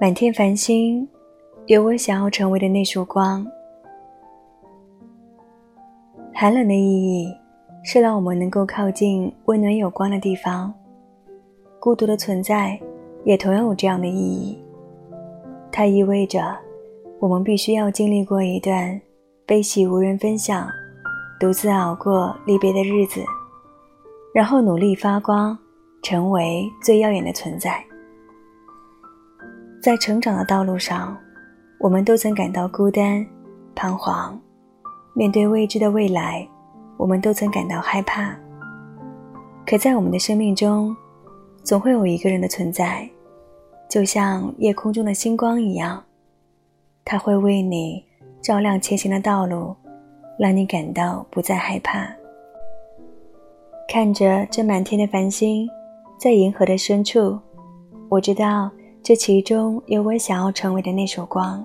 满天繁星，有我想要成为的那束光。寒冷的意义是让我们能够靠近温暖有光的地方。孤独的存在也同样有这样的意义。它意味着我们必须要经历过一段悲喜无人分享、独自熬过离别的日子，然后努力发光，成为最耀眼的存在。在成长的道路上，我们都曾感到孤单、彷徨；面对未知的未来，我们都曾感到害怕。可在我们的生命中，总会有一个人的存在，就像夜空中的星光一样，他会为你照亮前行的道路，让你感到不再害怕。看着这满天的繁星，在银河的深处，我知道。这其中有我想要成为的那束光。